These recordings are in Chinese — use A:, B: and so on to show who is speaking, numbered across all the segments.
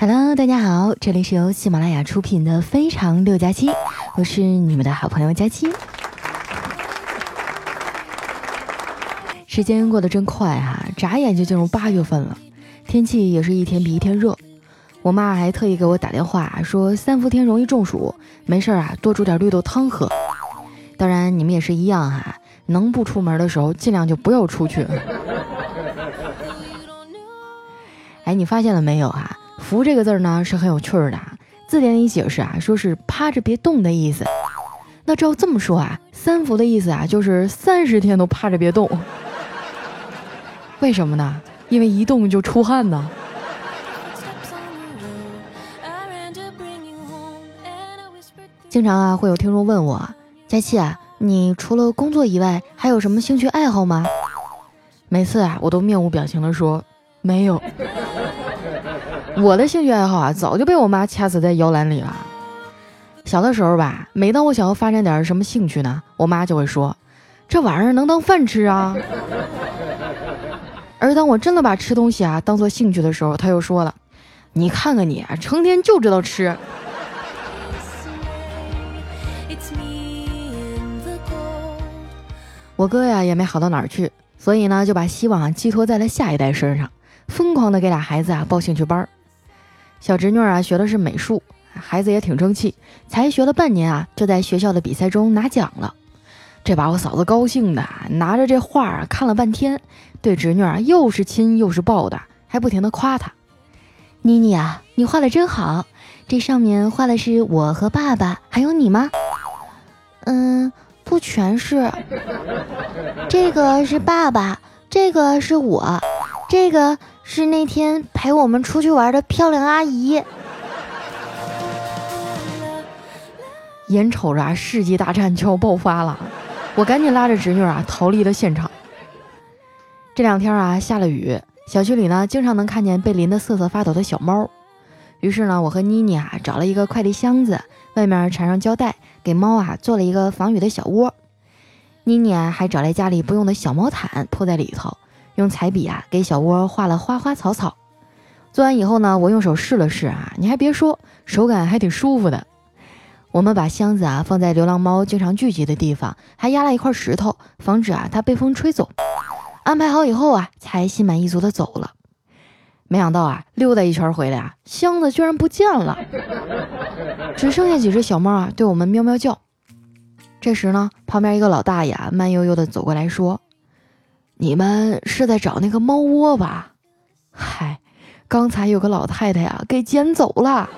A: Hello，大家好，这里是由喜马拉雅出品的《非常六加七》，我是你们的好朋友佳期。时间过得真快哈，眨眼就进入八月份了，天气也是一天比一天热。我妈还特意给我打电话说，三伏天容易中暑，没事啊，多煮点绿豆汤喝。当然，你们也是一样哈，能不出门的时候尽量就不要出去。哎，你发现了没有啊？伏这个字儿呢是很有趣儿的，字典里解释啊，说是趴着别动的意思。那照这么说啊，三伏的意思啊就是三十天都趴着别动。为什么呢？因为一动就出汗呢。经常啊会有听众问我，佳期啊，你除了工作以外还有什么兴趣爱好吗？每次啊我都面无表情的说没有。我的兴趣爱好啊，早就被我妈掐死在摇篮里了。小的时候吧，每当我想要发展点什么兴趣呢，我妈就会说：“这玩意儿能当饭吃啊。”而当我真的把吃东西啊当做兴趣的时候，她又说了：“你看看你，成天就知道吃。”我哥呀也没好到哪儿去，所以呢就把希望寄托在了下一代身上，疯狂的给俩孩子啊报兴趣班儿。小侄女啊，学的是美术，孩子也挺争气，才学了半年啊，就在学校的比赛中拿奖了。这把我嫂子高兴的，拿着这画啊看了半天，对侄女啊又是亲又是抱的，还不停的夸她：“妮妮啊，你画的真好，这上面画的是我和爸爸，还有你吗？”“嗯，不全是，这个是爸爸，这个是我，这个。”是那天陪我们出去玩的漂亮阿姨。眼瞅着啊，世纪大战就要爆发了，我赶紧拉着侄女啊逃离了现场。这两天啊下了雨，小区里呢经常能看见被淋得瑟瑟发抖的小猫。于是呢，我和妮妮啊找了一个快递箱子，外面缠上胶带，给猫啊做了一个防雨的小窝。妮妮啊还找来家里不用的小毛毯铺在里头。用彩笔啊，给小窝画了花花草草。做完以后呢，我用手试了试啊，你还别说，手感还挺舒服的。我们把箱子啊放在流浪猫经常聚集的地方，还压了一块石头，防止啊它被风吹走。安排好以后啊，才心满意足的走了。没想到啊，溜达一圈回来啊，箱子居然不见了，只剩下几只小猫啊，对我们喵喵叫。这时呢，旁边一个老大爷啊，慢悠悠的走过来说。你们是在找那个猫窝吧？嗨，刚才有个老太太呀，给捡走了。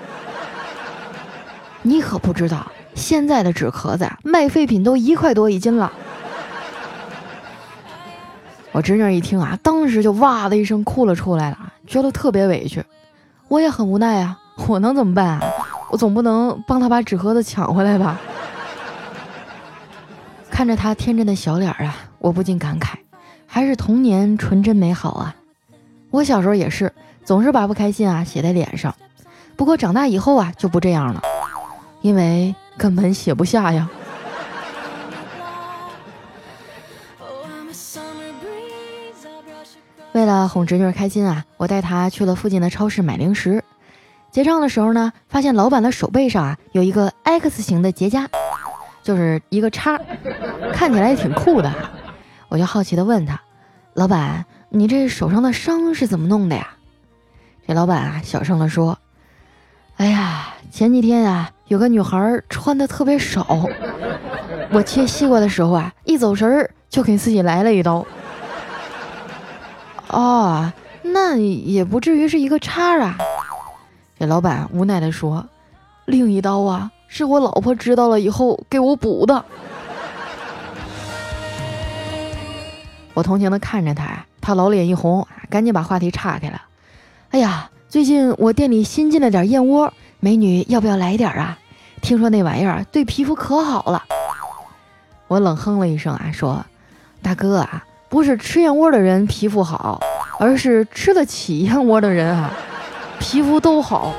A: 你可不知道，现在的纸壳子卖废品都一块多一斤了。我侄女一听啊，当时就哇的一声哭了出来了，觉得特别委屈。我也很无奈啊，我能怎么办啊？我总不能帮她把纸盒子抢回来吧？看着她天真的小脸儿啊，我不禁感慨。还是童年纯真美好啊！我小时候也是，总是把不开心啊写在脸上。不过长大以后啊就不这样了，因为根本写不下呀。为了哄侄女开心啊，我带她去了附近的超市买零食。结账的时候呢，发现老板的手背上啊有一个 X 型的结痂，就是一个叉，看起来也挺酷的。我就好奇的问他：“老板，你这手上的伤是怎么弄的呀？”这老板啊，小声的说：“哎呀，前几天啊，有个女孩穿的特别少，我切西瓜的时候啊，一走神儿就给自己来了一刀。”哦，那也不至于是一个叉啊。这老板无奈的说：“另一刀啊，是我老婆知道了以后给我补的。”我同情的看着他，他老脸一红，赶紧把话题岔开了。哎呀，最近我店里新进了点燕窝，美女要不要来点啊？听说那玩意儿对皮肤可好了。我冷哼了一声啊，说：“大哥啊，不是吃燕窝的人皮肤好，而是吃得起燕窝的人啊，皮肤都好。”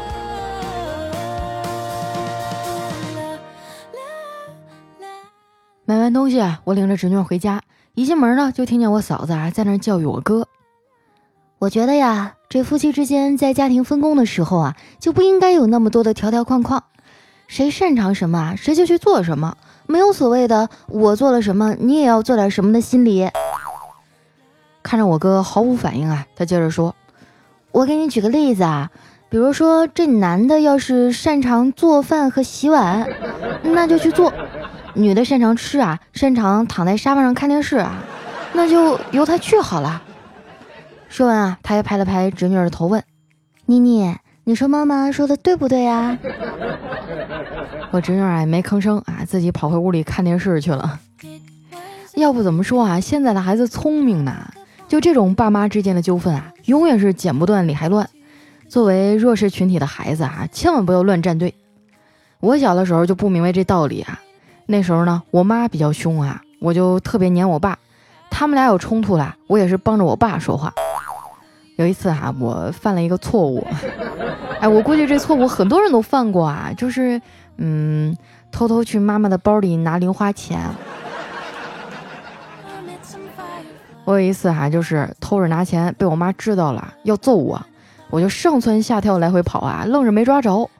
A: 买完东西，我领着侄女回家。一进门呢，就听见我嫂子啊在那教育我哥。我觉得呀，这夫妻之间在家庭分工的时候啊，就不应该有那么多的条条框框，谁擅长什么，谁就去做什么，没有所谓的我做了什么，你也要做点什么的心理。看着我哥毫无反应啊，他接着说：“我给你举个例子啊，比如说这男的要是擅长做饭和洗碗，那就去做；女的擅长吃啊，擅长躺在沙发上看电视啊，那就由她去好了。”说完啊，他还拍了拍侄女儿的头，问：“妮妮，你说妈妈说的对不对呀？” 我侄女啊也没吭声啊，自己跑回屋里看电视去了。要不怎么说啊，现在的孩子聪明呢？就这种爸妈之间的纠纷啊，永远是剪不断理还乱。作为弱势群体的孩子啊，千万不要乱站队。我小的时候就不明白这道理啊。那时候呢，我妈比较凶啊，我就特别黏我爸。他们俩有冲突了，我也是帮着我爸说话。有一次哈，我犯了一个错误，哎，我估计这错误很多人都犯过啊，就是嗯，偷偷去妈妈的包里拿零花钱。我有一次哈，就是偷着拿钱，被我妈知道了，要揍我，我就上蹿下跳来回跑啊，愣是没抓着。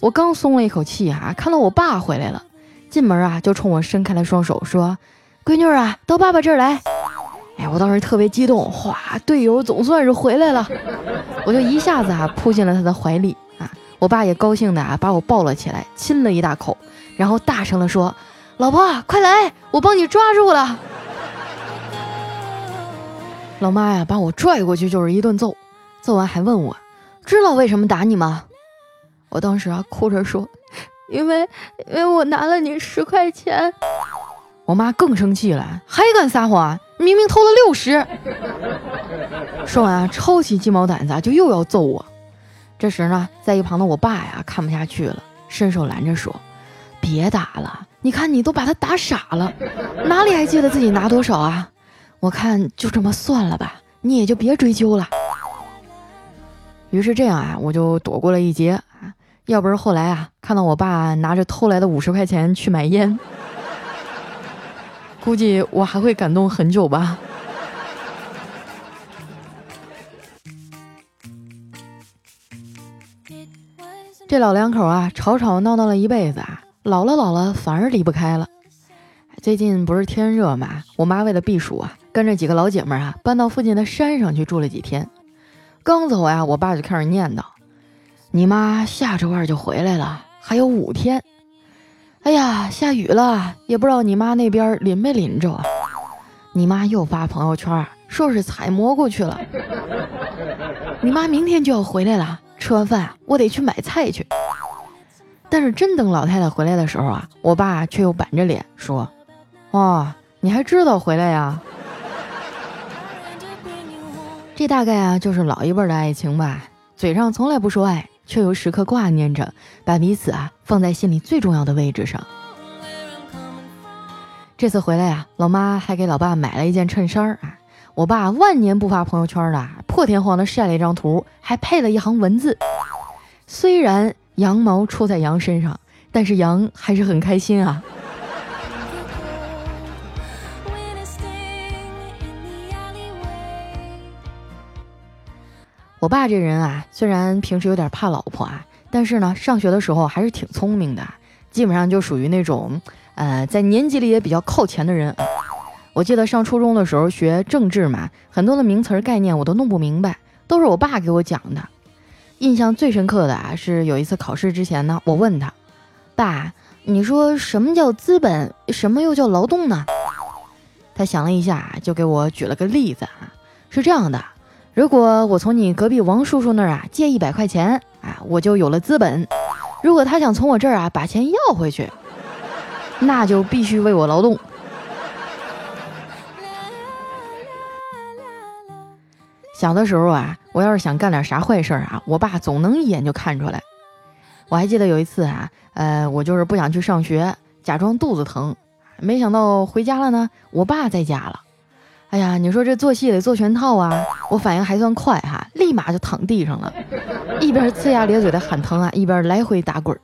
A: 我刚松了一口气哈，看到我爸回来了，进门啊就冲我伸开了双手，说：“闺女啊，到爸爸这儿来。”哎，我当时特别激动，哗，队友总算是回来了，我就一下子啊扑进了他的怀里啊，我爸也高兴的啊把我抱了起来，亲了一大口，然后大声的说：“老婆，快来，我帮你抓住了。”老妈呀，把我拽过去就是一顿揍，揍完还问我，知道为什么打你吗？我当时啊哭着说：“因为，因为我拿了你十块钱。”我妈更生气了，还敢撒谎！明明偷了六十。说完啊，抄起鸡毛掸子就又要揍我。这时呢，在一旁的我爸呀看不下去了，伸手拦着说：“别打了，你看你都把他打傻了，哪里还记得自己拿多少啊？我看就这么算了吧，你也就别追究了。”于是这样啊，我就躲过了一劫啊。要不是后来啊，看到我爸拿着偷来的五十块钱去买烟。估计我还会感动很久吧。这老两口啊，吵吵闹闹了一辈子啊，老了老了反而离不开了。最近不是天热嘛，我妈为了避暑啊，跟着几个老姐们啊，搬到附近的山上去住了几天。刚走呀，我爸就开始念叨：“你妈下周二就回来了，还有五天。”哎呀，下雨了，也不知道你妈那边淋没淋着啊？你妈又发朋友圈说是采蘑菇去了。你妈明天就要回来了，吃完饭我得去买菜去。但是真等老太太回来的时候啊，我爸却又板着脸说：“哦，你还知道回来呀？” 这大概啊就是老一辈的爱情吧，嘴上从来不说爱。却又时刻挂念着，把彼此啊放在心里最重要的位置上。这次回来啊，老妈还给老爸买了一件衬衫啊。我爸万年不发朋友圈的，破天荒的晒了一张图，还配了一行文字。虽然羊毛出在羊身上，但是羊还是很开心啊。我爸这人啊，虽然平时有点怕老婆啊，但是呢，上学的时候还是挺聪明的，基本上就属于那种，呃，在年级里也比较靠前的人。我记得上初中的时候学政治嘛，很多的名词概念我都弄不明白，都是我爸给我讲的。印象最深刻的啊，是有一次考试之前呢，我问他，爸，你说什么叫资本，什么又叫劳动呢？他想了一下，就给我举了个例子啊，是这样的。如果我从你隔壁王叔叔那儿啊借一百块钱啊，我就有了资本。如果他想从我这儿啊把钱要回去，那就必须为我劳动。小的时候啊，我要是想干点啥坏事啊，我爸总能一眼就看出来。我还记得有一次啊，呃，我就是不想去上学，假装肚子疼，没想到回家了呢，我爸在家了。哎呀，你说这做戏得做全套啊！我反应还算快哈，立马就躺地上了，一边呲牙咧嘴的喊疼啊，一边来回打滚。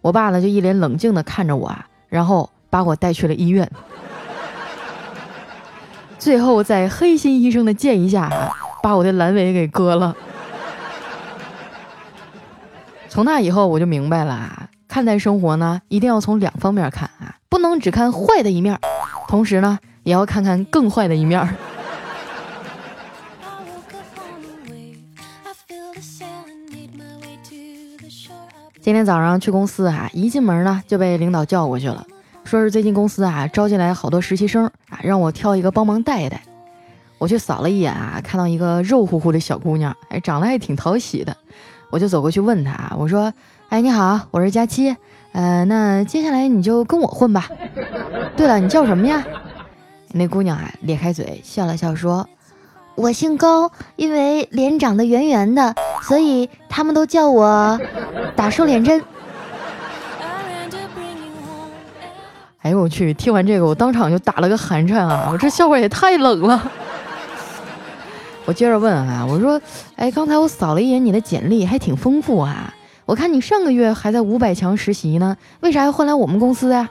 A: 我爸呢就一脸冷静的看着我啊，然后把我带去了医院。最后在黑心医生的建议下，把我的阑尾给割了。从那以后我就明白了啊，看待生活呢，一定要从两方面看啊，不能只看坏的一面，同时呢，也要看看更坏的一面。今天早上去公司啊，一进门呢就被领导叫过去了，说是最近公司啊招进来好多实习生啊，让我挑一个帮忙带一带。我去扫了一眼啊，看到一个肉乎乎的小姑娘，哎，长得还挺讨喜的，我就走过去问她，我说：“哎，你好，我是佳期，呃，那接下来你就跟我混吧。对了，你叫什么呀？”那姑娘啊咧开嘴笑了笑说。我姓高，因为脸长得圆圆的，所以他们都叫我打瘦脸针。哎呦我去！听完这个，我当场就打了个寒颤啊！我这笑话也太冷了。我接着问啊，我说，哎，刚才我扫了一眼你的简历，还挺丰富啊。我看你上个月还在五百强实习呢，为啥要换来我们公司呀？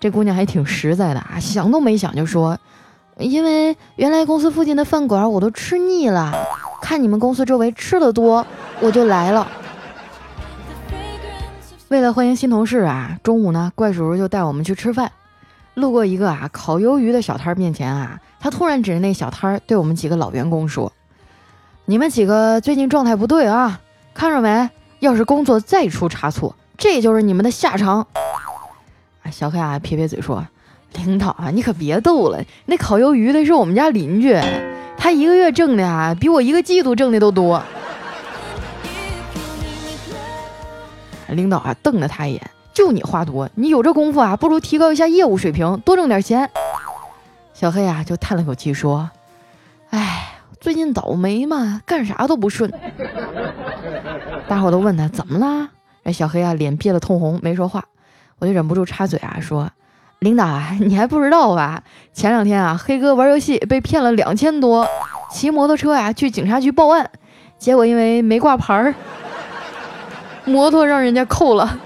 A: 这姑娘还挺实在的啊，想都没想就说。因为原来公司附近的饭馆我都吃腻了，看你们公司周围吃的多，我就来了。为了欢迎新同事啊，中午呢，怪叔叔就带我们去吃饭。路过一个啊烤鱿鱼的小摊面前啊，他突然指着那小摊对我们几个老员工说：“你们几个最近状态不对啊，看着没？要是工作再出差错，这就是你们的下场。”小黑啊撇撇嘴说。领导啊，你可别逗了！那烤鱿鱼的是我们家邻居，他一个月挣的啊，比我一个季度挣的都多。领导啊，瞪了他一眼，就你话多，你有这功夫啊，不如提高一下业务水平，多挣点钱。小黑啊，就叹了口气说：“哎，最近倒霉嘛，干啥都不顺。”大伙都问他怎么啦？哎，小黑啊，脸憋得通红，没说话。我就忍不住插嘴啊，说。领导啊，你还不知道吧？前两天啊，黑哥玩游戏被骗了两千多，骑摩托车呀去警察局报案，结果因为没挂牌儿，摩托让人家扣了。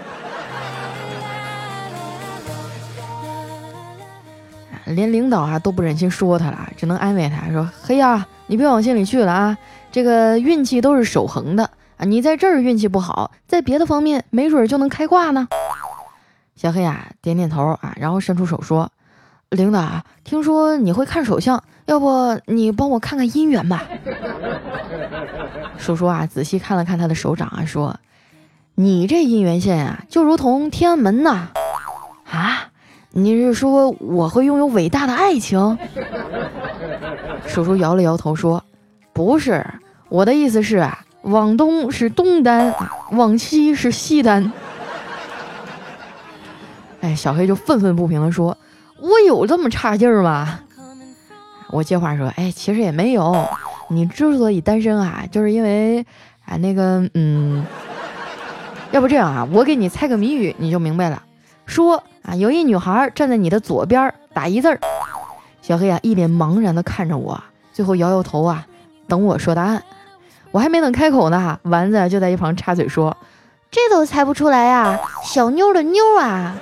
A: 连领导啊都不忍心说他了，只能安慰他说：“嘿呀，你别往心里去了啊，这个运气都是守恒的啊，你在这儿运气不好，在别的方面没准就能开挂呢。”小黑啊，点点头啊，然后伸出手说：“领导，听说你会看手相，要不你帮我看看姻缘吧？” 叔叔啊，仔细看了看他的手掌啊，说：“你这姻缘线啊，就如同天安门呐！啊，你是说我会拥有伟大的爱情？” 叔叔摇了摇头说：“不是，我的意思是啊，往东是东单，往西是西单。”哎，小黑就愤愤不平地说：“我有这么差劲儿吗？”我接话说：“哎，其实也没有。你之所以单身啊，就是因为啊那个嗯，要不这样啊，我给你猜个谜语，你就明白了。说啊，有一女孩站在你的左边，打一字儿。”小黑啊一脸茫然地看着我，最后摇摇头啊，等我说答案。我还没等开口呢，丸子就在一旁插嘴说：“这都猜不出来呀，小妞的妞啊！”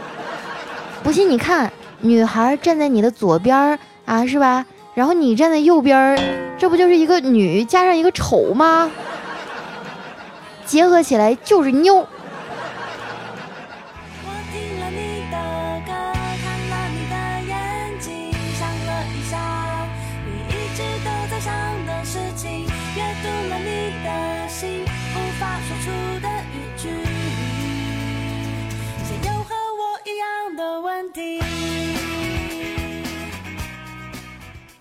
A: 不信你看，女孩站在你的左边啊，是吧？然后你站在右边，这不就是一个女加上一个丑吗？结合起来就是妞。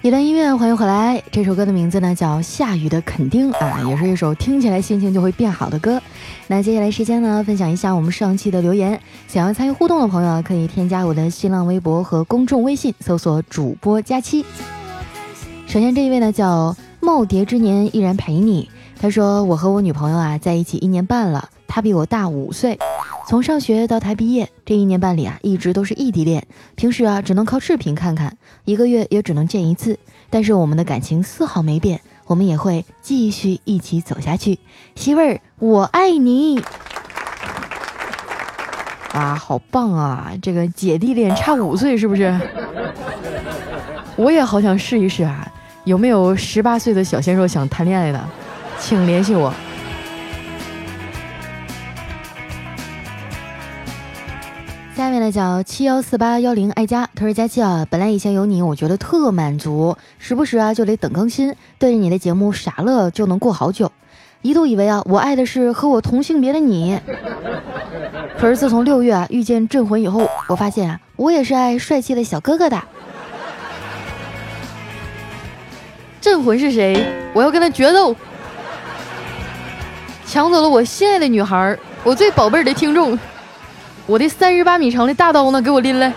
A: 一段音乐，欢迎回来。这首歌的名字呢叫《下雨的肯定》啊，也是一首听起来心情就会变好的歌。那接下来时间呢，分享一下我们上期的留言。想要参与互动的朋友，可以添加我的新浪微博和公众微信，搜索主播佳期。首先这一位呢叫耄耋之年依然陪你，他说我和我女朋友啊在一起一年半了，她比我大五岁。从上学到他毕业这一年半里啊，一直都是异地恋，平时啊只能靠视频看看，一个月也只能见一次。但是我们的感情丝毫没变，我们也会继续一起走下去。媳妇儿，我爱你！啊，好棒啊！这个姐弟恋差五岁是不是？我也好想试一试啊！有没有十八岁的小鲜肉想谈恋爱的，请联系我。叫七幺四八幺零爱家，他说佳期啊，本来以前有你，我觉得特满足，时不时啊就得等更新，对着你的节目傻乐就能过好久，一度以为啊我爱的是和我同性别的你，可是自从六月啊遇见镇魂以后，我发现啊我也是爱帅气的小哥哥的。镇魂是谁？我要跟他决斗，抢走了我心爱的女孩，我最宝贝儿的听众。我的三十八米长的大刀呢？给我拎来！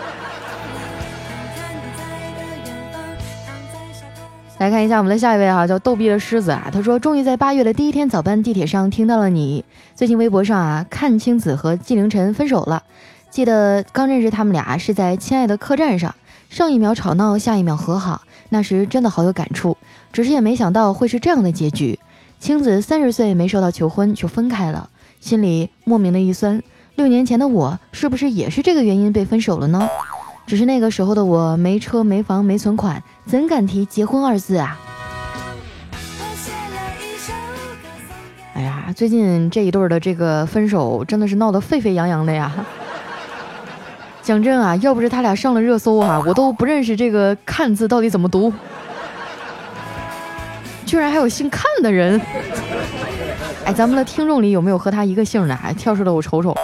A: 来看一下我们的下一位哈，叫逗逼的狮子啊。他说：“终于在八月的第一天早班地铁上听到了你。最近微博上啊，看青子和纪凌尘分手了。记得刚认识他们俩是在《亲爱的客栈》上，上一秒吵闹，下一秒和好，那时真的好有感触。只是也没想到会是这样的结局。青子三十岁没收到求婚就分开了，心里莫名的一酸。”六年前的我是不是也是这个原因被分手了呢？只是那个时候的我没车没房没存款，怎敢提结婚二字啊？哎呀，最近这一对的这个分手真的是闹得沸沸扬扬的呀！讲真啊，要不是他俩上了热搜啊，我都不认识这个“看”字到底怎么读，居然还有姓看的人！哎，咱们的听众里有没有和他一个姓的？哎跳出来我瞅瞅。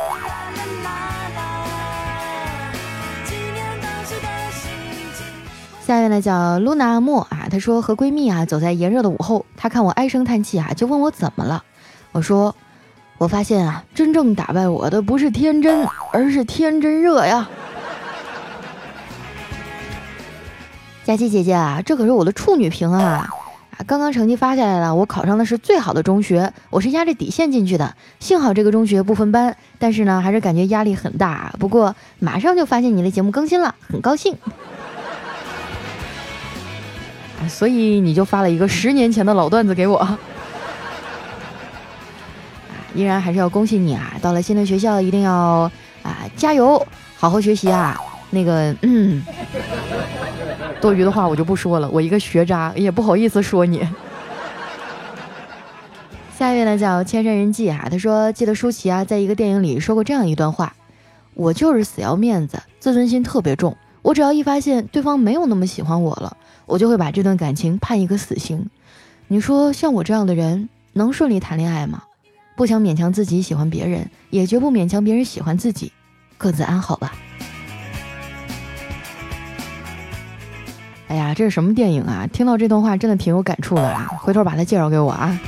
A: 下面呢叫露娜莫啊，她说和闺蜜啊走在炎热的午后，她看我唉声叹气啊，就问我怎么了。我说，我发现啊，真正打败我的不是天真，而是天真热呀。佳琪姐姐啊，这可是我的处女屏啊，刚刚成绩发下来了，我考上的是最好的中学，我是压着底线进去的，幸好这个中学不分班，但是呢，还是感觉压力很大。不过马上就发现你的节目更新了，很高兴。所以你就发了一个十年前的老段子给我，啊依然还是要恭喜你啊！到了新的学校一定要啊加油，好好学习啊！那个嗯，多余的话我就不说了，我一个学渣也不好意思说你。下一位呢叫千山人迹啊，他说记得舒淇啊在一个电影里说过这样一段话：我就是死要面子，自尊心特别重，我只要一发现对方没有那么喜欢我了。我就会把这段感情判一个死刑。你说像我这样的人能顺利谈恋爱吗？不想勉强自己喜欢别人，也绝不勉强别人喜欢自己，各自安好吧。哎呀，这是什么电影啊？听到这段话真的挺有感触的啊！回头把它介绍给我啊。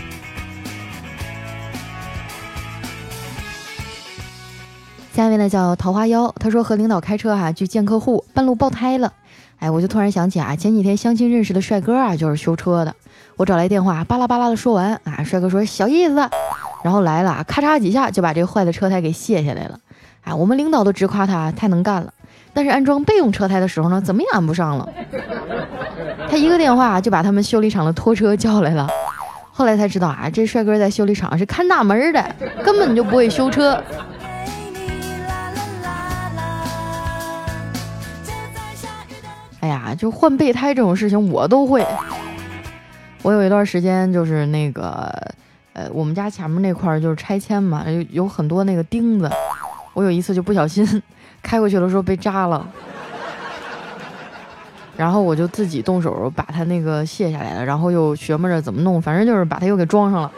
A: 下面呢叫桃花妖，他说和领导开车哈去见客户，半路爆胎了。哎，我就突然想起啊，前几天相亲认识的帅哥啊，就是修车的。我找来电话，巴拉巴拉的说完啊，帅哥说小意思，然后来了，咔嚓几下就把这坏的车胎给卸下来了。哎，我们领导都直夸他太能干了。但是安装备用车胎的时候呢，怎么也安不上了。他一个电话就把他们修理厂的拖车叫来了。后来才知道啊，这帅哥在修理厂是看大门的，根本就不会修车。就换备胎这种事情我都会。我有一段时间就是那个，呃，我们家前面那块儿就是拆迁嘛，有有很多那个钉子。我有一次就不小心 开过去的时候被扎了，然后我就自己动手把它那个卸下来了，然后又学摸着怎么弄，反正就是把它又给装上了。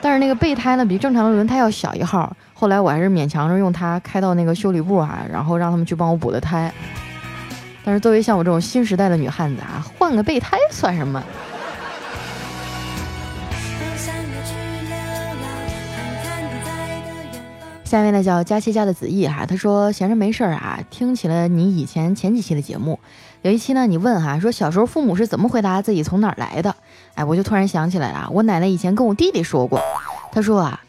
A: 但是那个备胎呢，比正常的轮胎要小一号。后来我还是勉强着用它开到那个修理部啊，然后让他们去帮我补的胎。但是作为像我这种新时代的女汉子啊，换个备胎算什么？下面呢叫佳琪家的子毅哈，他说闲着没事儿啊，听起了你以前前几期的节目，有一期呢你问哈说小时候父母是怎么回答自己从哪儿来的？哎，我就突然想起来了，我奶奶以前跟我弟弟说过，她说啊，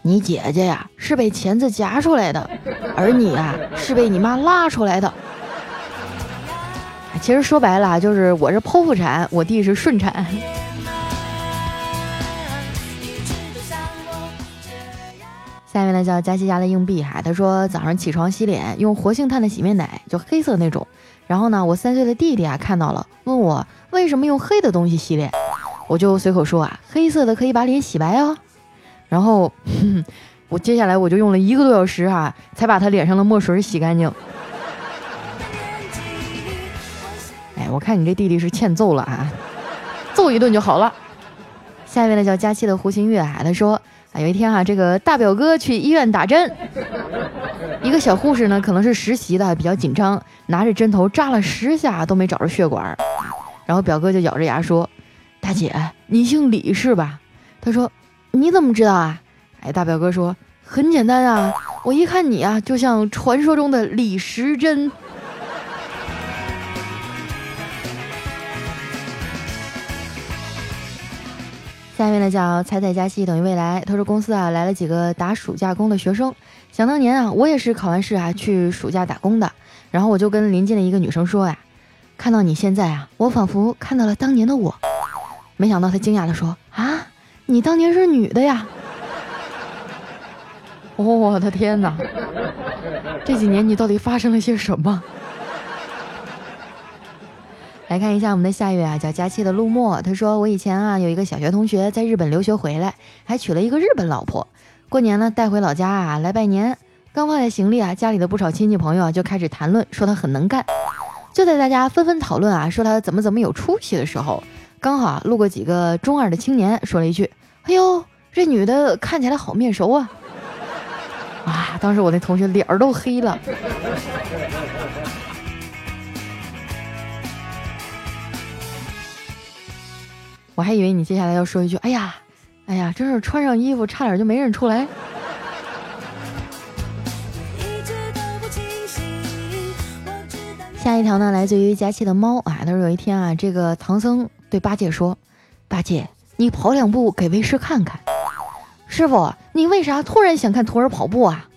A: 你姐姐呀是被钳子夹出来的，而你啊是被你妈拉出来的。其实说白了啊就是我是剖腹产，我弟是顺产。下一位呢叫佳琪家的硬币哈，他说早上起床洗脸用活性炭的洗面奶，就黑色那种。然后呢，我三岁的弟弟啊看到了，问我为什么用黑的东西洗脸，我就随口说啊，黑色的可以把脸洗白哦。然后 我接下来我就用了一个多小时哈，才把他脸上的墨水洗干净。我看你这弟弟是欠揍了啊，揍一顿就好了。下一位呢叫佳期的胡新月啊，他说。啊，有一天哈，这个大表哥去医院打针，一个小护士呢，可能是实习的，比较紧张，拿着针头扎了十下都没找着血管，然后表哥就咬着牙说：“大姐，你姓李是吧？”他说：“你怎么知道啊？”哎，大表哥说：“很简单啊，我一看你啊，就像传说中的李时珍。”下面呢叫彩彩加戏等于未来。他说公司啊来了几个打暑假工的学生。想当年啊，我也是考完试啊去暑假打工的。然后我就跟临近的一个女生说呀：“看到你现在啊，我仿佛看到了当年的我。”没想到她惊讶的说：“啊，你当年是女的呀？”我的天哪！这几年你到底发生了些什么？来看一下我们的下一位啊，叫佳期的陆墨。他说：“我以前啊有一个小学同学在日本留学回来，还娶了一个日本老婆。过年呢带回老家啊来拜年，刚放下行李啊，家里的不少亲戚朋友啊就开始谈论，说他很能干。就在大家纷纷讨论啊，说他怎么怎么有出息的时候，刚好啊路过几个中二的青年，说了一句：‘哎呦，这女的看起来好面熟啊！’啊，当时我那同学脸儿都黑了。”我还以为你接下来要说一句：“哎呀，哎呀，真是穿上衣服差点就没认出来。”下一条呢，来自于佳琪的猫啊，他说有一天啊，这个唐僧对八戒说：“八戒，你跑两步给为师看看。”师傅，你为啥突然想看徒儿跑步啊？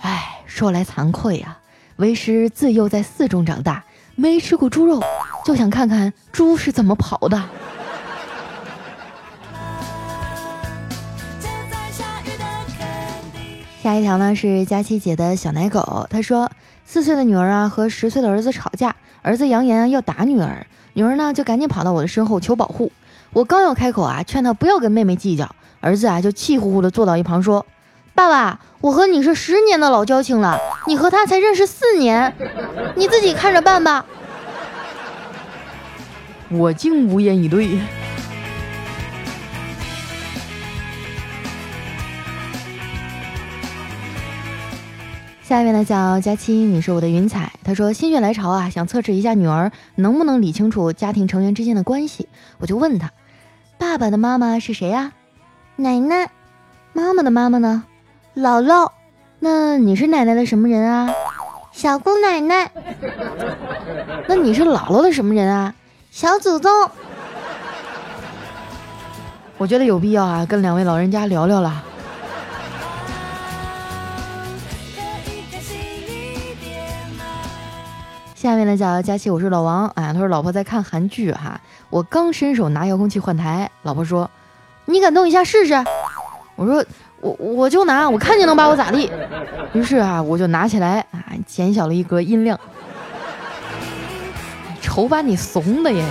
A: 哎，说来惭愧呀，为师自幼在寺中长大，没吃过猪肉，就想看看猪是怎么跑的。下一条呢是佳琪姐的小奶狗，她说四岁的女儿啊和十岁的儿子吵架，儿子扬言要打女儿，女儿呢就赶紧跑到我的身后求保护。我刚要开口啊劝她不要跟妹妹计较，儿子啊就气呼呼的坐到一旁说：“爸爸，我和你是十年的老交情了，你和他才认识四年，你自己看着办吧。”我竟无言以对。下面呢叫佳期，你是我的云彩。他说心血来潮啊，想测试一下女儿能不能理清楚家庭成员之间的关系。我就问他，爸爸的妈妈是谁呀？奶奶。妈妈的妈妈呢？姥姥。那你是奶奶的什么人啊？小姑奶奶。那你是姥姥的什么人啊？小祖宗。我觉得有必要啊，跟两位老人家聊聊了。下面呢叫佳琪，我是老王啊。他说老婆在看韩剧哈，我刚伸手拿遥控器换台，老婆说你敢动一下试试？我说我我就拿，我看你能把我咋地？于是啊，我就拿起来啊，减小了一格音量。瞅把你怂的耶！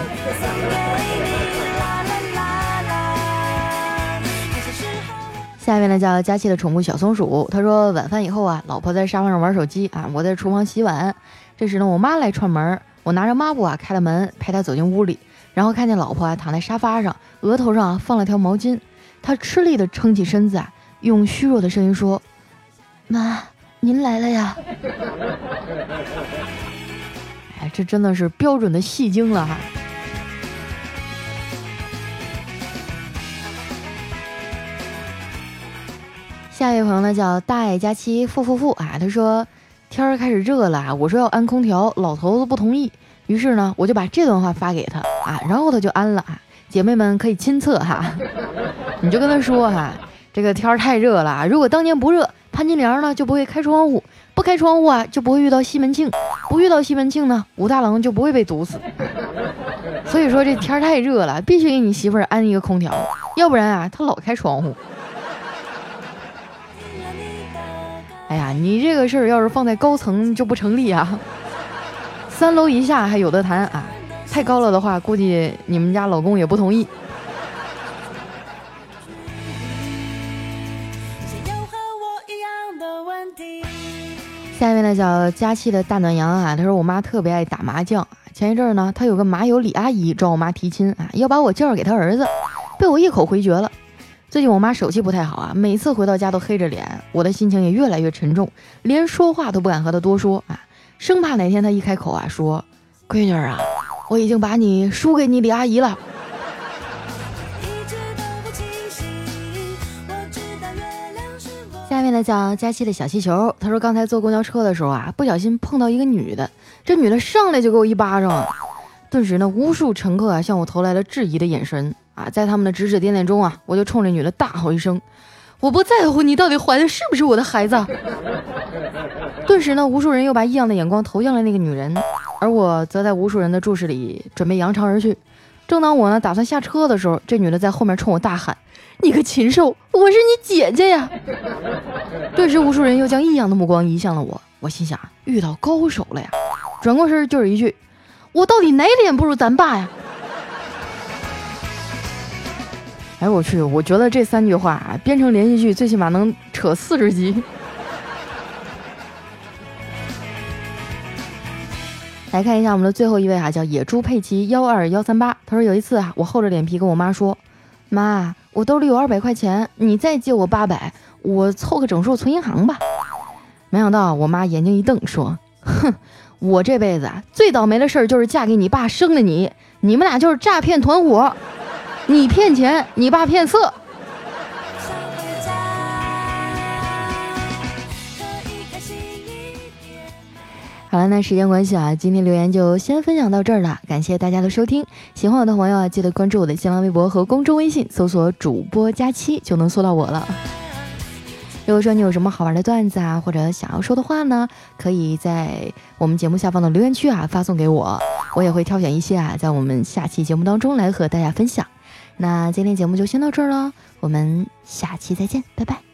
A: 下面呢叫佳琪的宠物小松鼠，他说晚饭以后啊，老婆在沙发上玩手机啊，我在厨房洗碗。这时呢，我妈来串门，我拿着抹布啊开了门，陪她走进屋里，然后看见老婆啊躺在沙发上，额头上啊放了条毛巾，她吃力的撑起身子啊，用虚弱的声音说：“妈，您来了呀。”哎，这真的是标准的戏精了哈。下一位朋友呢叫大爱佳期富富富啊，他说。天儿开始热了，我说要安空调，老头子不同意。于是呢，我就把这段话发给他啊，然后他就安了啊。姐妹们可以亲测哈，你就跟他说哈，这个天儿太热了，如果当年不热，潘金莲呢就不会开窗户，不开窗户啊就不会遇到西门庆，不遇到西门庆呢，武大郎就不会被毒死。所以说这天儿太热了，必须给你媳妇儿安一个空调，要不然啊她老开窗户。哎呀，你这个事儿要是放在高层就不成立啊，三楼以下还有的谈啊，太高了的话，估计你们家老公也不同意。下面呢叫佳期的大暖阳啊，他说我妈特别爱打麻将，前一阵儿呢，他有个麻友李阿姨找我妈提亲啊，要把我介绍给他儿子，被我一口回绝了。最近我妈手气不太好啊，每次回到家都黑着脸，我的心情也越来越沉重，连说话都不敢和她多说啊，生怕哪天她一开口啊说，闺女啊，我已经把你输给你李阿姨了。下面呢叫佳期的小气球，他说刚才坐公交车的时候啊，不小心碰到一个女的，这女的上来就给我一巴掌，顿时呢，无数乘客啊向我投来了质疑的眼神。啊，在他们的指指点点中啊，我就冲着女的大吼一声：“我不在乎你到底怀的是不是我的孩子。”顿时呢，无数人又把异样的眼光投向了那个女人，而我则在无数人的注视里准备扬长而去。正当我呢打算下车的时候，这女的在后面冲我大喊。你个禽兽！我是你姐姐呀！顿时，无数人又将异样的目光移向了我。我心想，遇到高手了呀！转过身就是一句：“我到底哪点不如咱爸呀？”哎，我去！我觉得这三句话啊，编成连续剧，最起码能扯四十集。来看一下我们的最后一位哈，叫野猪佩奇幺二幺三八。他说有一次啊，我厚着脸皮跟我妈说：“妈。”我兜里有二百块钱，你再借我八百，我凑个整数存银行吧。没想到我妈眼睛一瞪，说：“哼，我这辈子啊最倒霉的事儿就是嫁给你爸生了你，你们俩就是诈骗团伙，你骗钱，你爸骗色。”好了，那时间关系啊，今天留言就先分享到这儿了。感谢大家的收听，喜欢我的朋友啊，记得关注我的新浪微博和公众微信，搜索主播佳期就能搜到我了。如果说你有什么好玩的段子啊，或者想要说的话呢，可以在我们节目下方的留言区啊发送给我，我也会挑选一些啊，在我们下期节目当中来和大家分享。那今天节目就先到这儿了，我们下期再见，拜拜。